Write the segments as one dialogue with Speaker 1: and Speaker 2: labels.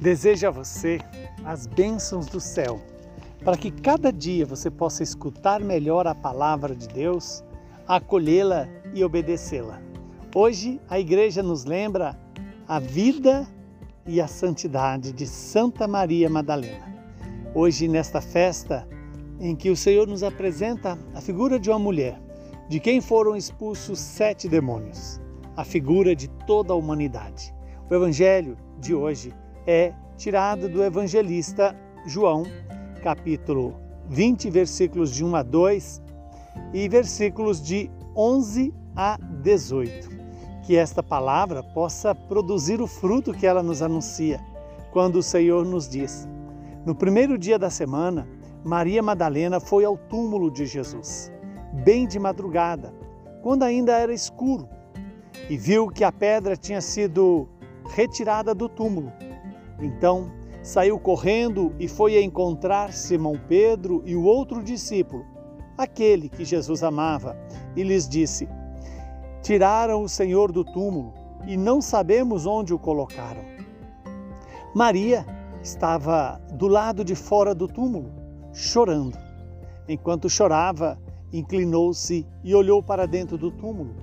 Speaker 1: Desejo a você as bênçãos do céu, para que cada dia você possa escutar melhor a palavra de Deus, acolhê-la e obedecê-la. Hoje a igreja nos lembra a vida e a santidade de Santa Maria Madalena. Hoje, nesta festa em que o Senhor nos apresenta a figura de uma mulher, de quem foram expulsos sete demônios, a figura de toda a humanidade. O Evangelho de hoje é tirada do evangelista João, capítulo 20, versículos de 1 a 2 e versículos de 11 a 18. Que esta palavra possa produzir o fruto que ela nos anuncia, quando o Senhor nos diz: No primeiro dia da semana, Maria Madalena foi ao túmulo de Jesus, bem de madrugada, quando ainda era escuro, e viu que a pedra tinha sido retirada do túmulo. Então saiu correndo e foi encontrar Simão Pedro e o outro discípulo, aquele que Jesus amava, e lhes disse: Tiraram o Senhor do túmulo e não sabemos onde o colocaram. Maria estava do lado de fora do túmulo, chorando. Enquanto chorava, inclinou-se e olhou para dentro do túmulo.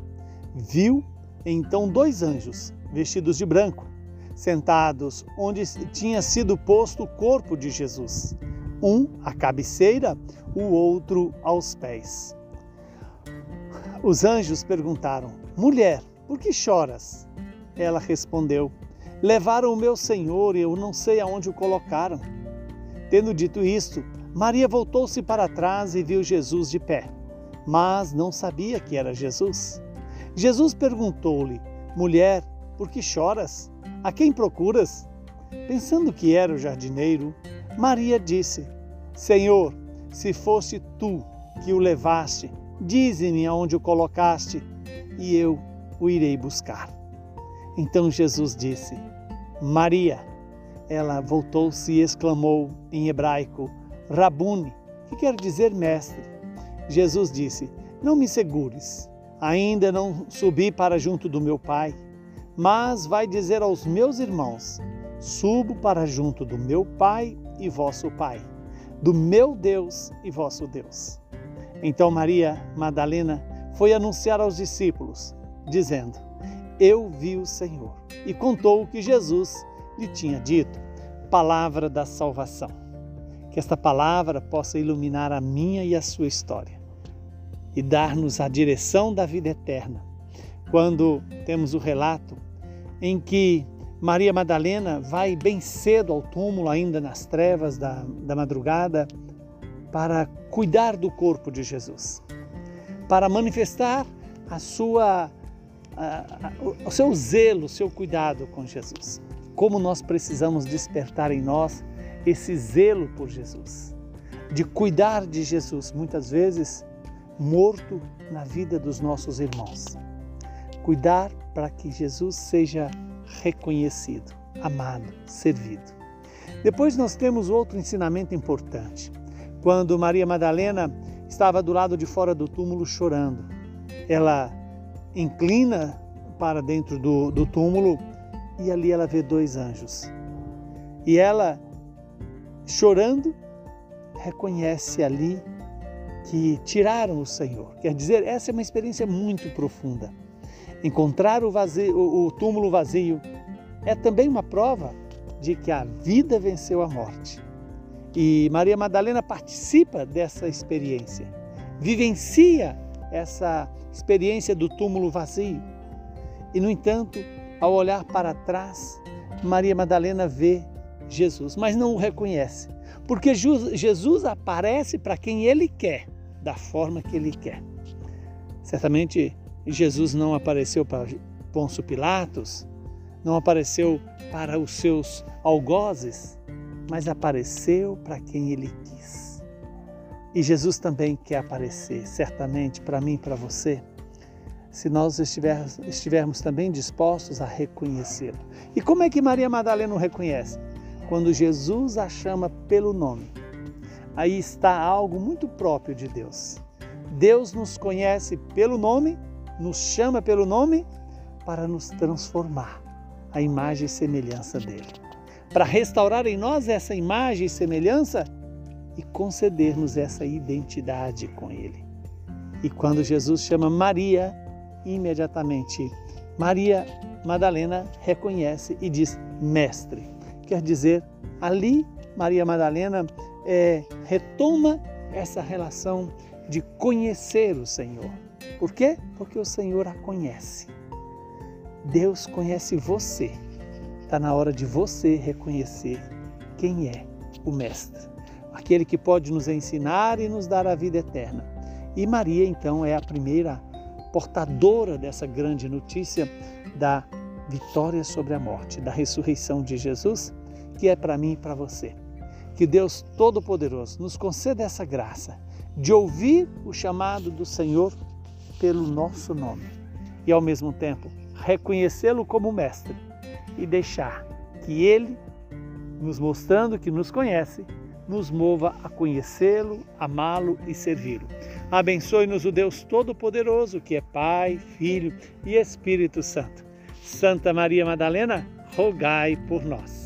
Speaker 1: Viu então dois anjos, vestidos de branco, sentados onde tinha sido posto o corpo de Jesus, um à cabeceira, o outro aos pés. Os anjos perguntaram: Mulher, por que choras? Ela respondeu: Levaram o meu Senhor e eu não sei aonde o colocaram. Tendo dito isto, Maria voltou-se para trás e viu Jesus de pé, mas não sabia que era Jesus. Jesus perguntou-lhe: Mulher, por que choras? A quem procuras? Pensando que era o jardineiro, Maria disse: Senhor, se fosse tu que o levaste, dize-me aonde o colocaste, e eu o irei buscar. Então Jesus disse: Maria. Ela voltou-se e exclamou em hebraico: Rabuni, que quer dizer mestre. Jesus disse: Não me segures, ainda não subi para junto do meu Pai mas vai dizer aos meus irmãos: Subo para junto do meu Pai e vosso Pai, do meu Deus e vosso Deus. Então Maria Madalena foi anunciar aos discípulos, dizendo: Eu vi o Senhor, e contou o que Jesus lhe tinha dito, palavra da salvação. Que esta palavra possa iluminar a minha e a sua história e dar-nos a direção da vida eterna. Quando temos o relato em que Maria Madalena vai bem cedo ao túmulo, ainda nas trevas da, da madrugada, para cuidar do corpo de Jesus, para manifestar a sua, a, a, o seu zelo, o seu cuidado com Jesus. Como nós precisamos despertar em nós esse zelo por Jesus, de cuidar de Jesus, muitas vezes morto na vida dos nossos irmãos. Cuidar para que Jesus seja reconhecido, amado, servido. Depois nós temos outro ensinamento importante. Quando Maria Madalena estava do lado de fora do túmulo chorando, ela inclina para dentro do, do túmulo e ali ela vê dois anjos. E ela, chorando, reconhece ali que tiraram o Senhor. Quer dizer, essa é uma experiência muito profunda. Encontrar o, vazio, o túmulo vazio é também uma prova de que a vida venceu a morte. E Maria Madalena participa dessa experiência, vivencia essa experiência do túmulo vazio. E, no entanto, ao olhar para trás, Maria Madalena vê Jesus, mas não o reconhece, porque Jesus aparece para quem ele quer, da forma que ele quer. Certamente Jesus não apareceu para Pôncio Pilatos, não apareceu para os seus algozes, mas apareceu para quem ele quis. E Jesus também quer aparecer, certamente, para mim e para você, se nós estivermos, estivermos também dispostos a reconhecê-lo. E como é que Maria Madalena o reconhece? Quando Jesus a chama pelo nome. Aí está algo muito próprio de Deus. Deus nos conhece pelo nome nos chama pelo nome para nos transformar à imagem e semelhança dele. para restaurar em nós essa imagem e semelhança e conceder-nos essa identidade com Ele. E quando Jesus chama Maria, imediatamente Maria Madalena reconhece e diz mestre. Quer dizer, ali Maria Madalena é, retoma essa relação de conhecer o Senhor. Por quê? Porque o Senhor a conhece. Deus conhece você. Está na hora de você reconhecer quem é o Mestre, aquele que pode nos ensinar e nos dar a vida eterna. E Maria, então, é a primeira portadora dessa grande notícia da vitória sobre a morte, da ressurreição de Jesus, que é para mim e para você. Que Deus Todo-Poderoso nos conceda essa graça de ouvir o chamado do Senhor pelo nosso nome e, ao mesmo tempo, reconhecê-lo como Mestre e deixar que Ele, nos mostrando que nos conhece, nos mova a conhecê-lo, amá-lo e servi-lo. Abençoe-nos o Deus Todo-Poderoso, que é Pai, Filho e Espírito Santo. Santa Maria Madalena, rogai por nós.